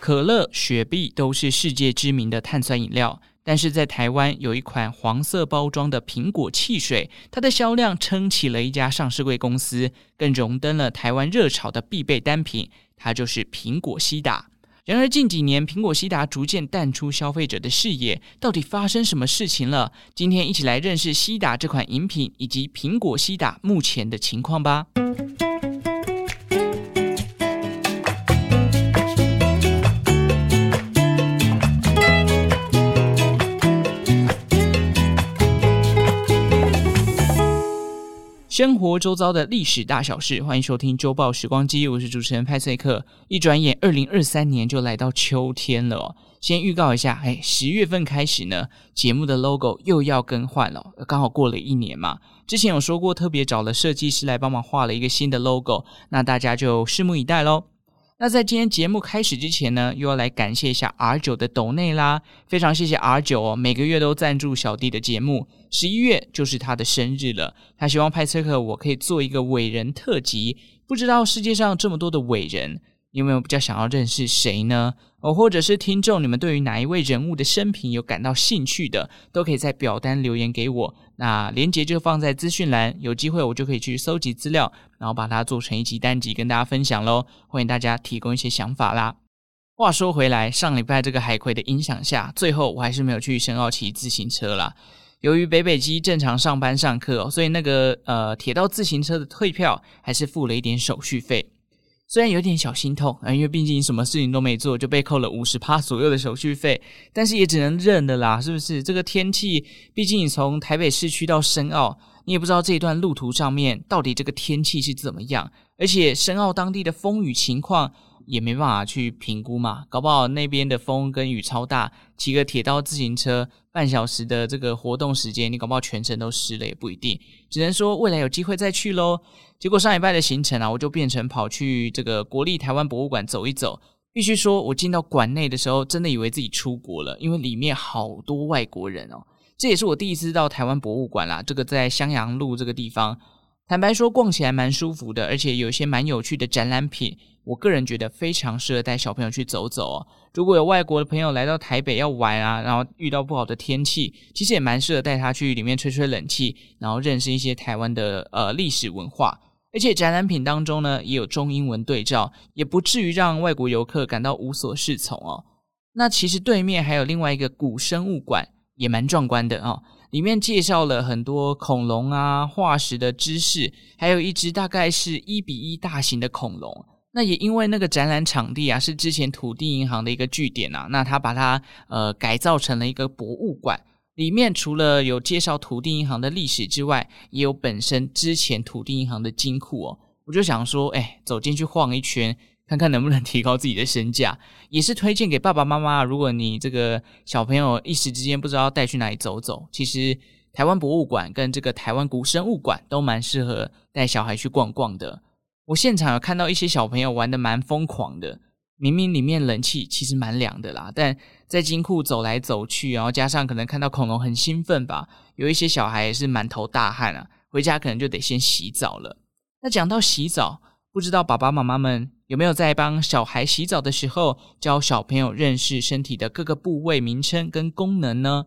可乐、雪碧都是世界知名的碳酸饮料，但是在台湾有一款黄色包装的苹果汽水，它的销量撑起了一家上市贵公司，更荣登了台湾热炒的必备单品，它就是苹果西打。然而近几年，苹果西打逐渐淡出消费者的视野，到底发生什么事情了？今天一起来认识西打这款饮品以及苹果西打目前的情况吧。生活周遭的历史大小事，欢迎收听周报时光机，我是主持人派翠克。一转眼，二零二三年就来到秋天了。先预告一下，哎，十月份开始呢，节目的 logo 又要更换了，刚好过了一年嘛。之前有说过，特别找了设计师来帮忙画了一个新的 logo，那大家就拭目以待喽。那在今天节目开始之前呢，又要来感谢一下 R 九的抖内啦，非常谢谢 R 九哦，每个月都赞助小弟的节目。十一月就是他的生日了，他希望派崔克我可以做一个伟人特辑。不知道世界上这么多的伟人，你有没有比较想要认识谁呢？哦，或者是听众，你们对于哪一位人物的生平有感到兴趣的，都可以在表单留言给我。那连接就放在资讯栏，有机会我就可以去搜集资料，然后把它做成一集单集跟大家分享喽。欢迎大家提供一些想法啦。话说回来，上礼拜这个海葵的影响下，最后我还是没有去深澳骑自行车啦。由于北北基正常上班上课，所以那个呃铁道自行车的退票还是付了一点手续费。虽然有点小心痛啊，因为毕竟什么事情都没做就被扣了五十趴左右的手续费，但是也只能认的啦，是不是？这个天气，毕竟你从台北市区到深澳，你也不知道这一段路途上面到底这个天气是怎么样，而且深澳当地的风雨情况。也没办法去评估嘛，搞不好那边的风跟雨超大，骑个铁道自行车半小时的这个活动时间，你搞不好全程都湿了也不一定。只能说未来有机会再去喽。结果上礼拜的行程啊，我就变成跑去这个国立台湾博物馆走一走。必须说，我进到馆内的时候，真的以为自己出国了，因为里面好多外国人哦。这也是我第一次到台湾博物馆啦，这个在襄阳路这个地方。坦白说，逛起来蛮舒服的，而且有一些蛮有趣的展览品。我个人觉得非常适合带小朋友去走走哦。如果有外国的朋友来到台北要玩啊，然后遇到不好的天气，其实也蛮适合带他去里面吹吹冷气，然后认识一些台湾的呃历史文化。而且展览品当中呢，也有中英文对照，也不至于让外国游客感到无所适从哦。那其实对面还有另外一个古生物馆，也蛮壮观的哦。里面介绍了很多恐龙啊、化石的知识，还有一只大概是一比一大型的恐龙。那也因为那个展览场地啊，是之前土地银行的一个据点啊，那他把它呃改造成了一个博物馆。里面除了有介绍土地银行的历史之外，也有本身之前土地银行的金库哦。我就想说，哎，走进去晃一圈，看看能不能提高自己的身价。也是推荐给爸爸妈妈，如果你这个小朋友一时之间不知道带去哪里走走，其实台湾博物馆跟这个台湾古生物馆都蛮适合带小孩去逛逛的。我现场有看到一些小朋友玩得蛮疯狂的，明明里面冷气其实蛮凉的啦，但在金库走来走去，然后加上可能看到恐龙很兴奋吧，有一些小孩也是满头大汗啊，回家可能就得先洗澡了。那讲到洗澡，不知道爸爸妈妈们有没有在帮小孩洗澡的时候教小朋友认识身体的各个部位名称跟功能呢？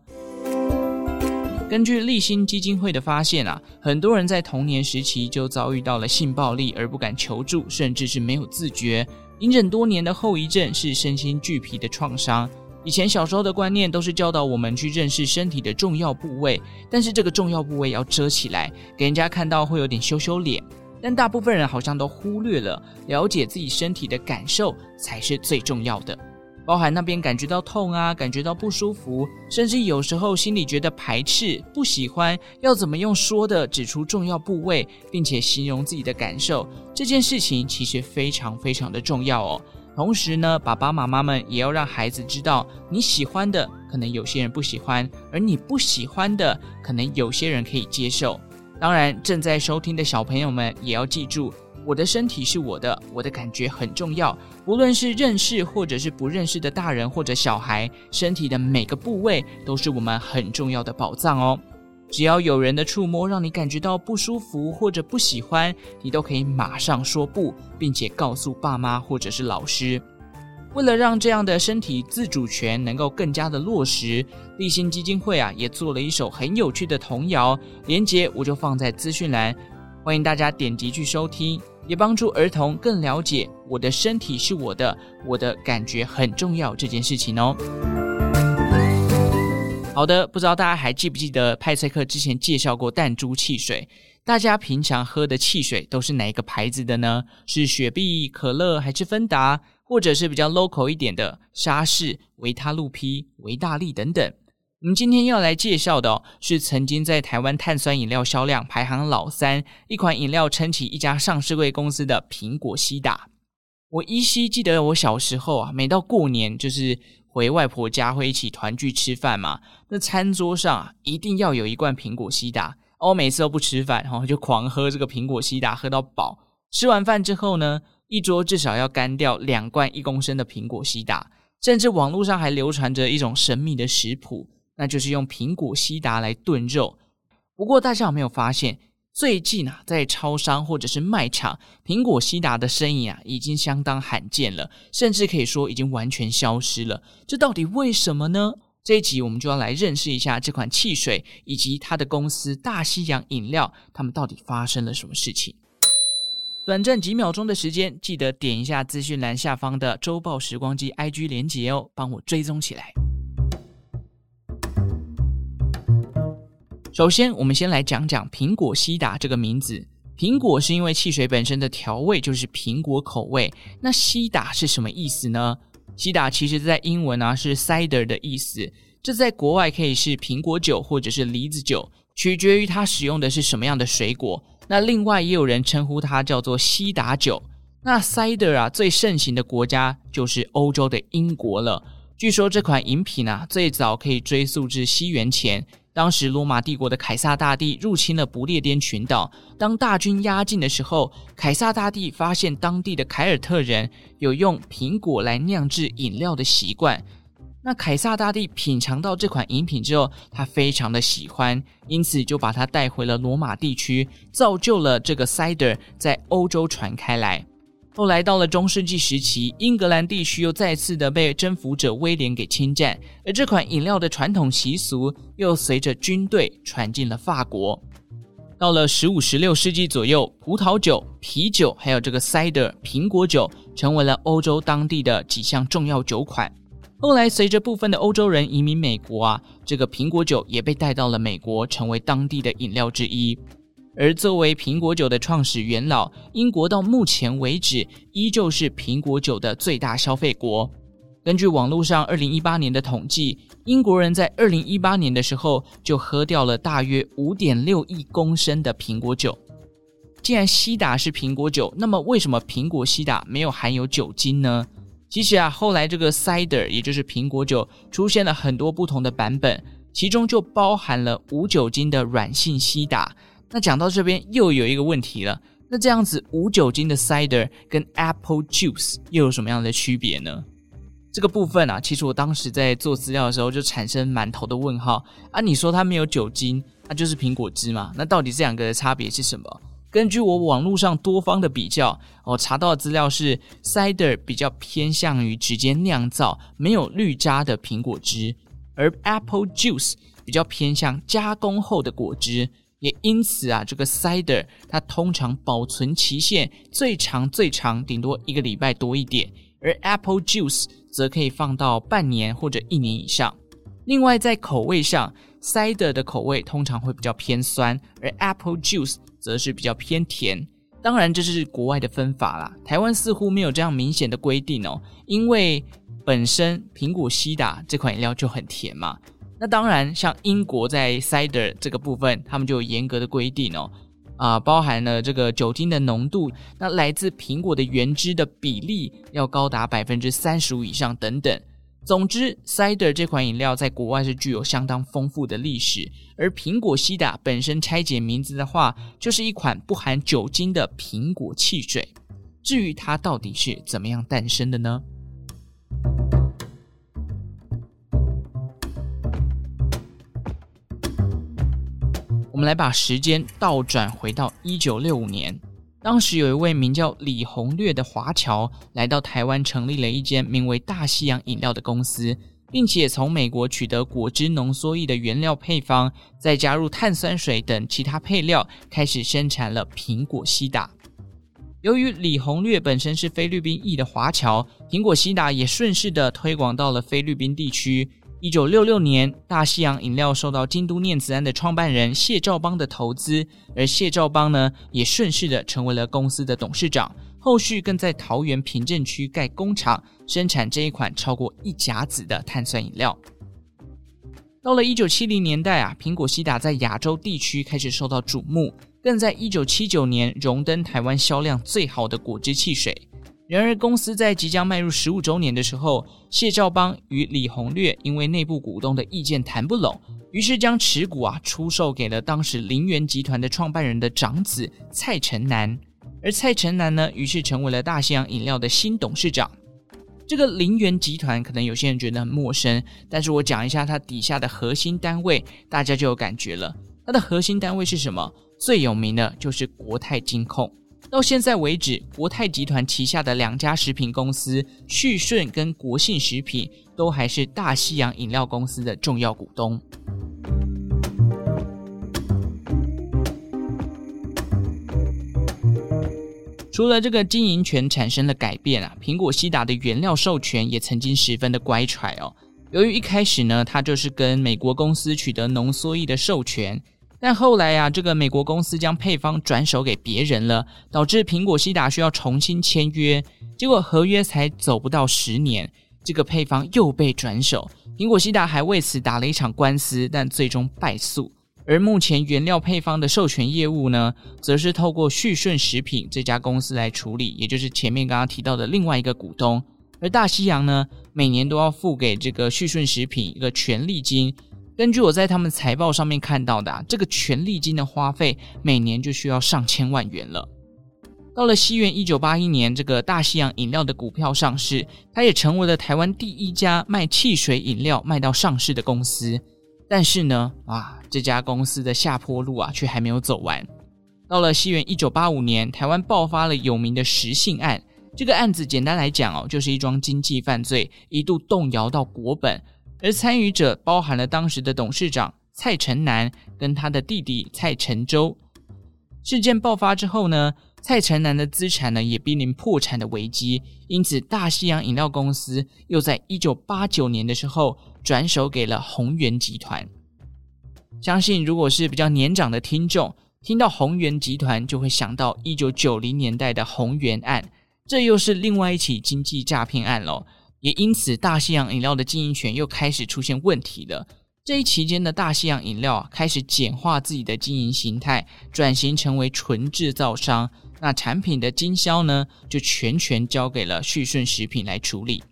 根据立新基金会的发现啊，很多人在童年时期就遭遇到了性暴力而不敢求助，甚至是没有自觉。隐忍多年的后遗症是身心俱疲的创伤。以前小时候的观念都是教导我们去认识身体的重要部位，但是这个重要部位要遮起来，给人家看到会有点羞羞脸。但大部分人好像都忽略了，了解自己身体的感受才是最重要的。包含那边感觉到痛啊，感觉到不舒服，甚至有时候心里觉得排斥、不喜欢，要怎么用说的指出重要部位，并且形容自己的感受，这件事情其实非常非常的重要哦。同时呢，爸爸妈妈们也要让孩子知道，你喜欢的可能有些人不喜欢，而你不喜欢的可能有些人可以接受。当然，正在收听的小朋友们也要记住。我的身体是我的，我的感觉很重要。无论是认识或者是不认识的大人或者小孩，身体的每个部位都是我们很重要的宝藏哦。只要有人的触摸让你感觉到不舒服或者不喜欢，你都可以马上说不，并且告诉爸妈或者是老师。为了让这样的身体自主权能够更加的落实，立新基金会啊也做了一首很有趣的童谣，连接我就放在资讯栏，欢迎大家点击去收听，也帮助儿童更了解我的身体是我的，我的感觉很重要这件事情哦。好的，不知道大家还记不记得派赛克之前介绍过弹珠汽水？大家平常喝的汽水都是哪一个牌子的呢？是雪碧、可乐还是芬达？或者是比较 local 一点的沙士、维他露 P、维大利等等。我们今天要来介绍的哦，是曾经在台湾碳酸饮料销量排行老三，一款饮料撑起一家上市柜公司的苹果西打。我依稀记得我小时候啊，每到过年就是回外婆家会一起团聚吃饭嘛，那餐桌上一定要有一罐苹果西打，我每次都不吃饭，然后就狂喝这个苹果西打，喝到饱。吃完饭之后呢，一桌至少要干掉两罐一公升的苹果西达，甚至网络上还流传着一种神秘的食谱，那就是用苹果西达来炖肉。不过大家有没有发现，最近啊，在超商或者是卖场，苹果西达的身影啊，已经相当罕见了，甚至可以说已经完全消失了。这到底为什么呢？这一集我们就要来认识一下这款汽水以及它的公司大西洋饮料，他们到底发生了什么事情。短暂几秒钟的时间，记得点一下资讯栏下方的周报时光机 IG 连结哦，帮我追踪起来。首先，我们先来讲讲苹果西打这个名字。苹果是因为汽水本身的调味就是苹果口味，那西打是什么意思呢？西打其实在英文啊是 cider 的意思，这在国外可以是苹果酒或者是梨子酒，取决于它使用的是什么样的水果。那另外也有人称呼它叫做西打酒。那 cider 啊，最盛行的国家就是欧洲的英国了。据说这款饮品啊，最早可以追溯至西元前，当时罗马帝国的凯撒大帝入侵了不列颠群岛，当大军压境的时候，凯撒大帝发现当地的凯尔特人有用苹果来酿制饮料的习惯。那凯撒大帝品尝到这款饮品之后，他非常的喜欢，因此就把它带回了罗马地区，造就了这个 cider 在欧洲传开来。后来到了中世纪时期，英格兰地区又再次的被征服者威廉给侵占，而这款饮料的传统习俗又随着军队传进了法国。到了十五、十六世纪左右，葡萄酒、啤酒还有这个 cider 苹果酒，成为了欧洲当地的几项重要酒款。后来，随着部分的欧洲人移民美国啊，这个苹果酒也被带到了美国，成为当地的饮料之一。而作为苹果酒的创始元老，英国到目前为止依旧是苹果酒的最大消费国。根据网络上二零一八年的统计，英国人在二零一八年的时候就喝掉了大约五点六亿公升的苹果酒。既然西打是苹果酒，那么为什么苹果西打没有含有酒精呢？其实啊，后来这个 cider 也就是苹果酒出现了很多不同的版本，其中就包含了无酒精的软性西打。那讲到这边又有一个问题了，那这样子无酒精的 cider 跟 apple juice 又有什么样的区别呢？这个部分啊，其实我当时在做资料的时候就产生满头的问号啊。你说它没有酒精，那就是苹果汁嘛？那到底这两个的差别是什么？根据我网络上多方的比较，我查到的资料是，cider 比较偏向于直接酿造没有滤渣的苹果汁，而 apple juice 比较偏向加工后的果汁。也因此啊，这个 cider 它通常保存期限最长最长顶多一个礼拜多一点，而 apple juice 则可以放到半年或者一年以上。另外在口味上，cider 的口味通常会比较偏酸，而 apple juice 则是比较偏甜，当然这是国外的分法啦。台湾似乎没有这样明显的规定哦，因为本身苹果西打这款饮料就很甜嘛。那当然，像英国在 cider 这个部分，他们就有严格的规定哦，啊，包含了这个酒精的浓度，那来自苹果的原汁的比例要高达百分之三十五以上等等。总之，cider 这款饮料在国外是具有相当丰富的历史，而苹果西打本身拆解名字的话，就是一款不含酒精的苹果汽水。至于它到底是怎么样诞生的呢？我们来把时间倒转回到一九六五年，当时有一位名叫李鸿略的华侨来到台湾，成立了一间名为大西洋饮料的公司，并且从美国取得果汁浓缩液的原料配方，再加入碳酸水等其他配料，开始生产了苹果西打。由于李鸿略本身是菲律宾裔的华侨，苹果西打也顺势的推广到了菲律宾地区。一九六六年，大西洋饮料受到京都念慈庵的创办人谢兆邦的投资，而谢兆邦呢，也顺势的成为了公司的董事长。后续更在桃园平镇区盖工厂，生产这一款超过一甲子的碳酸饮料。到了一九七零年代啊，苹果西打在亚洲地区开始受到瞩目，更在一九七九年荣登台湾销量最好的果汁汽水。然而，公司在即将迈入十五周年的时候，谢兆邦与李鸿略因为内部股东的意见谈不拢，于是将持股啊出售给了当时林源集团的创办人的长子蔡成南，而蔡成南呢，于是成为了大西洋饮料的新董事长。这个林源集团可能有些人觉得很陌生，但是我讲一下它底下的核心单位，大家就有感觉了。它的核心单位是什么？最有名的就是国泰金控。到现在为止，国泰集团旗下的两家食品公司旭顺跟国信食品都还是大西洋饮料公司的重要股东。除了这个经营权产生了改变啊，苹果西打的原料授权也曾经十分的乖舛哦。由于一开始呢，它就是跟美国公司取得浓缩液的授权。但后来呀、啊，这个美国公司将配方转手给别人了，导致苹果西打需要重新签约。结果合约才走不到十年，这个配方又被转手。苹果西打还为此打了一场官司，但最终败诉。而目前原料配方的授权业务呢，则是透过旭顺食品这家公司来处理，也就是前面刚刚提到的另外一个股东。而大西洋呢，每年都要付给这个旭顺食品一个权利金。根据我在他们财报上面看到的啊，这个权利金的花费每年就需要上千万元了。到了西元一九八一年，这个大西洋饮料的股票上市，它也成为了台湾第一家卖汽水饮料卖到上市的公司。但是呢，啊，这家公司的下坡路啊，却还没有走完。到了西元一九八五年，台湾爆发了有名的十信案。这个案子简单来讲哦，就是一桩经济犯罪，一度动摇到国本。而参与者包含了当时的董事长蔡成南跟他的弟弟蔡成洲。事件爆发之后呢，蔡成南的资产呢也濒临破产的危机，因此大西洋饮料公司又在一九八九年的时候转手给了宏源集团。相信如果是比较年长的听众，听到宏源集团就会想到一九九零年代的宏源案，这又是另外一起经济诈骗案喽。也因此，大西洋饮料的经营权又开始出现问题了。这一期间的大西洋饮料啊，开始简化自己的经营形态，转型成为纯制造商。那产品的经销呢，就全权交给了旭顺食品来处理。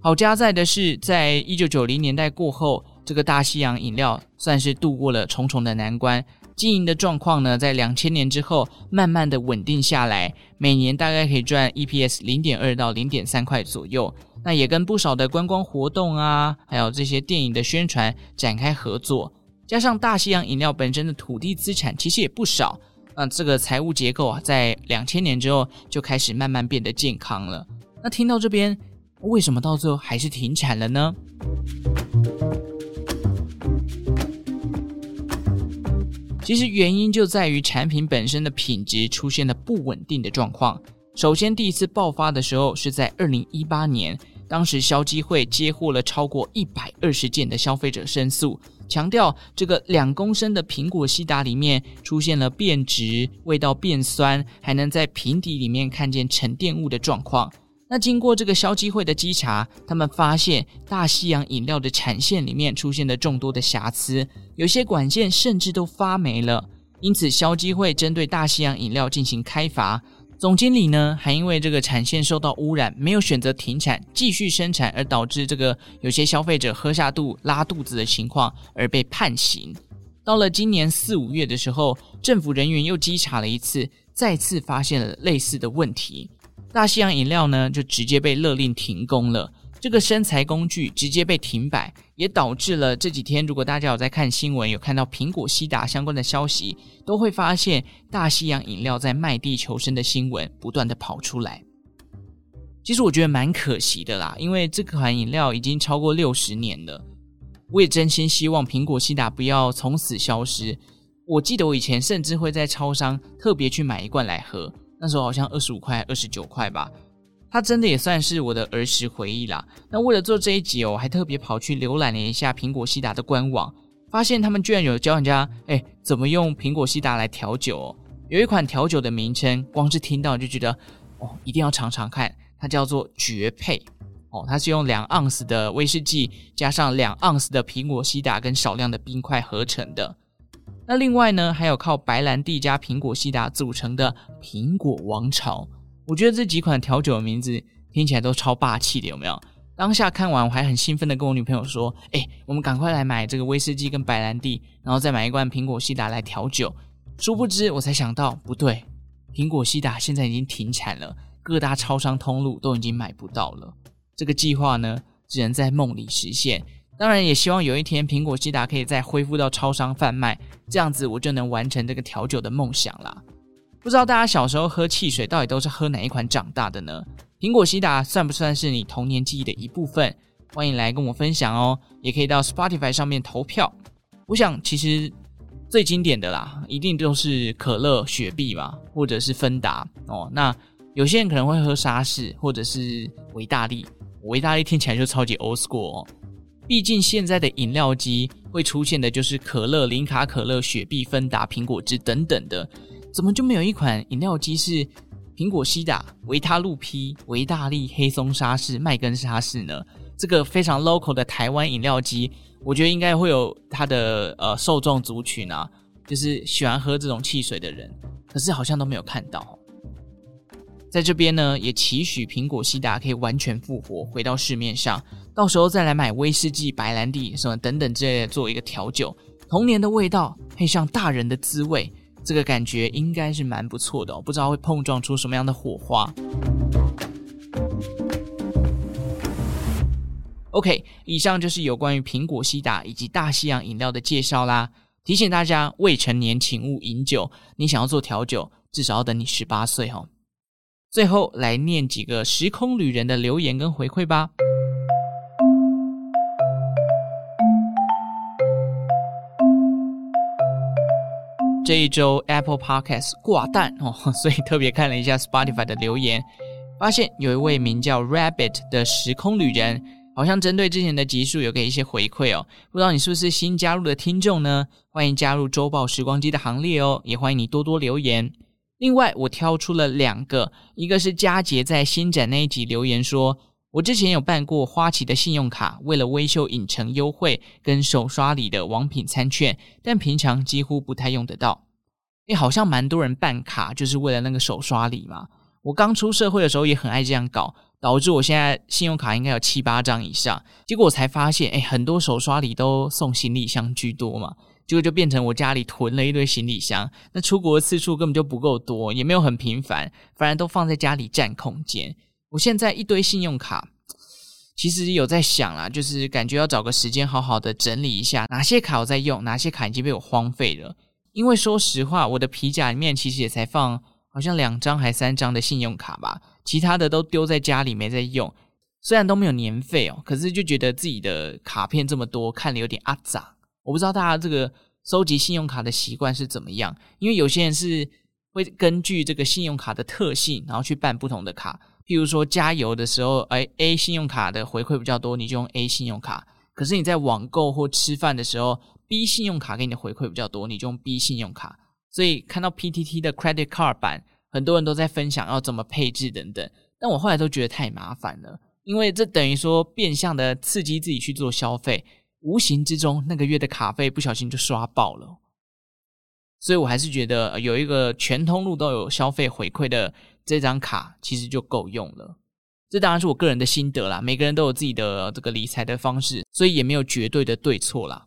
好加在的是，在一九九零年代过后，这个大西洋饮料算是度过了重重的难关。经营的状况呢，在两千年之后慢慢的稳定下来，每年大概可以赚 EPS 零点二到零点三块左右。那也跟不少的观光活动啊，还有这些电影的宣传展开合作，加上大西洋饮料本身的土地资产其实也不少，那这个财务结构啊，在两千年之后就开始慢慢变得健康了。那听到这边，为什么到最后还是停产了呢？其实原因就在于产品本身的品质出现了不稳定的状况。首先，第一次爆发的时候是在二零一八年，当时消基会接获了超过一百二十件的消费者申诉，强调这个两公升的苹果西打里面出现了变质、味道变酸，还能在瓶底里面看见沉淀物的状况。那经过这个消基会的稽查，他们发现大西洋饮料的产线里面出现了众多的瑕疵，有些管线甚至都发霉了。因此，消基会针对大西洋饮料进行开罚。总经理呢，还因为这个产线受到污染，没有选择停产，继续生产，而导致这个有些消费者喝下肚、拉肚子的情况，而被判刑。到了今年四五月的时候，政府人员又稽查了一次，再次发现了类似的问题。大西洋饮料呢，就直接被勒令停工了。这个生财工具直接被停摆，也导致了这几天，如果大家有在看新闻，有看到苹果西达相关的消息，都会发现大西洋饮料在卖地求生的新闻不断的跑出来。其实我觉得蛮可惜的啦，因为这款饮料已经超过六十年了。我也真心希望苹果西达不要从此消失。我记得我以前甚至会在超商特别去买一罐来喝，那时候好像二十五块、二十九块吧。它真的也算是我的儿时回忆啦。那为了做这一集哦，我还特别跑去浏览了一下苹果西达的官网，发现他们居然有教人家哎怎么用苹果西达来调酒哦。有一款调酒的名称，光是听到就觉得哦，一定要尝尝看。它叫做绝配哦，它是用两盎司的威士忌加上两盎司的苹果西达跟少量的冰块合成的。那另外呢，还有靠白兰地加苹果西打组成的苹果王朝。我觉得这几款调酒的名字听起来都超霸气的，有没有？当下看完我还很兴奋的跟我女朋友说：“哎，我们赶快来买这个威士忌跟白兰地，然后再买一罐苹果西打来调酒。”殊不知我才想到，不对，苹果西打现在已经停产了。各大超商通路都已经买不到了，这个计划呢，只能在梦里实现。当然，也希望有一天苹果西打可以再恢复到超商贩卖，这样子我就能完成这个调酒的梦想啦。不知道大家小时候喝汽水到底都是喝哪一款长大的呢？苹果西打算不算是你童年记忆的一部分？欢迎来跟我分享哦，也可以到 Spotify 上面投票。我想，其实最经典的啦，一定都是可乐、雪碧嘛，或者是芬达哦。那有些人可能会喝沙士或者是维大利，维大利听起来就超级 old school。毕竟现在的饮料机会出现的就是可乐、零卡可乐、雪碧、芬达、苹果汁等等的，怎么就没有一款饮料机是苹果西打、维他露 P、维大利、黑松沙士、麦根沙士呢？这个非常 local 的台湾饮料机，我觉得应该会有它的呃受众族群啊，就是喜欢喝这种汽水的人，可是好像都没有看到。在这边呢，也期许苹果西打可以完全复活，回到市面上。到时候再来买威士忌、白兰地什么等等之类的，做一个调酒，童年的味道配上大人的滋味，这个感觉应该是蛮不错的哦。不知道会碰撞出什么样的火花。OK，以上就是有关于苹果西打以及大西洋饮料的介绍啦。提醒大家，未成年请勿饮酒。你想要做调酒，至少要等你十八岁哦。最后来念几个时空旅人的留言跟回馈吧。这一周 Apple Podcast 挂蛋哦，所以特别看了一下 Spotify 的留言，发现有一位名叫 Rabbit 的时空旅人，好像针对之前的集数有给一些回馈哦。不知道你是不是新加入的听众呢？欢迎加入周报时光机的行列哦，也欢迎你多多留言。另外，我挑出了两个，一个是佳杰在新展那一集留言说，我之前有办过花旗的信用卡，为了威秀影城优惠跟手刷礼的王品餐券，但平常几乎不太用得到。诶，好像蛮多人办卡就是为了那个手刷礼嘛。我刚出社会的时候也很爱这样搞，导致我现在信用卡应该有七八张以上。结果我才发现，诶，很多手刷礼都送行李箱居多嘛。结果就变成我家里囤了一堆行李箱，那出国的次数根本就不够多，也没有很频繁，反而都放在家里占空间。我现在一堆信用卡，其实有在想啦，就是感觉要找个时间好好的整理一下，哪些卡我在用，哪些卡已经被我荒废了。因为说实话，我的皮夹里面其实也才放好像两张还三张的信用卡吧，其他的都丢在家里没在用。虽然都没有年费哦，可是就觉得自己的卡片这么多，看了有点阿杂。我不知道大家这个收集信用卡的习惯是怎么样，因为有些人是会根据这个信用卡的特性，然后去办不同的卡。譬如说加油的时候，哎，A 信用卡的回馈比较多，你就用 A 信用卡。可是你在网购或吃饭的时候，B 信用卡给你的回馈比较多，你就用 B 信用卡。所以看到 PTT 的 Credit Card 版，很多人都在分享要怎么配置等等。但我后来都觉得太麻烦了，因为这等于说变相的刺激自己去做消费。无形之中，那个月的卡费不小心就刷爆了，所以我还是觉得有一个全通路都有消费回馈的这张卡，其实就够用了。这当然是我个人的心得啦，每个人都有自己的这个理财的方式，所以也没有绝对的对错啦。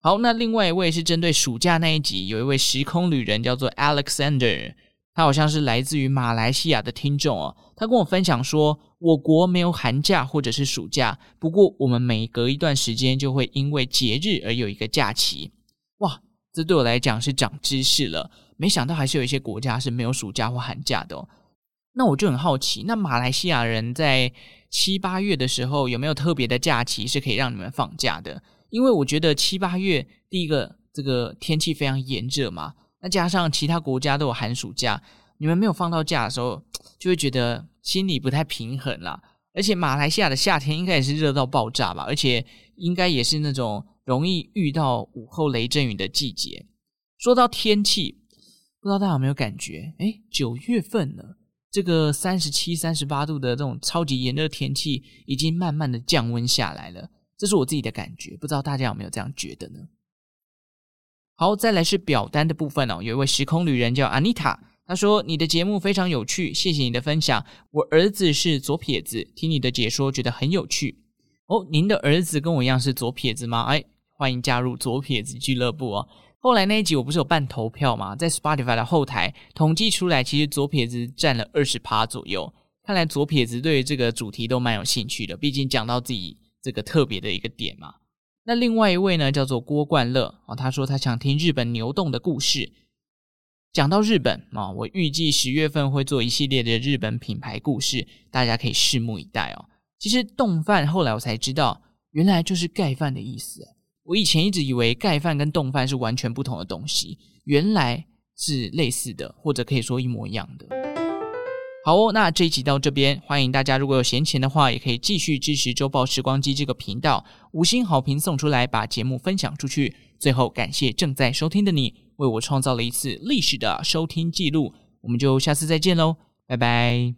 好，那另外一位是针对暑假那一集，有一位时空旅人叫做 Alexander，他好像是来自于马来西亚的听众哦。他跟我分享说，我国没有寒假或者是暑假，不过我们每隔一段时间就会因为节日而有一个假期。哇，这对我来讲是长知识了。没想到还是有一些国家是没有暑假或寒假的哦。那我就很好奇，那马来西亚人在七八月的时候有没有特别的假期是可以让你们放假的？因为我觉得七八月第一个这个天气非常炎热嘛，那加上其他国家都有寒暑假，你们没有放到假的时候，就会觉得心里不太平衡啦。而且马来西亚的夏天应该也是热到爆炸吧，而且应该也是那种容易遇到午后雷阵雨的季节。说到天气，不知道大家有没有感觉？诶，九月份了，这个三十七、三十八度的这种超级炎热天气，已经慢慢的降温下来了。这是我自己的感觉，不知道大家有没有这样觉得呢？好，再来是表单的部分哦。有一位时空旅人叫 Anita，他说：“你的节目非常有趣，谢谢你的分享。我儿子是左撇子，听你的解说觉得很有趣。哦，您的儿子跟我一样是左撇子吗？哎，欢迎加入左撇子俱乐部哦。后来那一集我不是有办投票吗？在 Spotify 的后台统计出来，其实左撇子占了二十趴左右。看来左撇子对于这个主题都蛮有兴趣的，毕竟讲到自己。”这个特别的一个点嘛，那另外一位呢，叫做郭冠乐啊，他说他想听日本牛洞的故事。讲到日本啊，我预计十月份会做一系列的日本品牌故事，大家可以拭目以待哦。其实冻饭后来我才知道，原来就是盖饭的意思。我以前一直以为盖饭跟冻饭是完全不同的东西，原来是类似的，或者可以说一模一样的。好哦，那这一集到这边，欢迎大家如果有闲钱的话，也可以继续支持周报时光机这个频道，五星好评送出来，把节目分享出去。最后，感谢正在收听的你，为我创造了一次历史的收听记录。我们就下次再见喽，拜拜。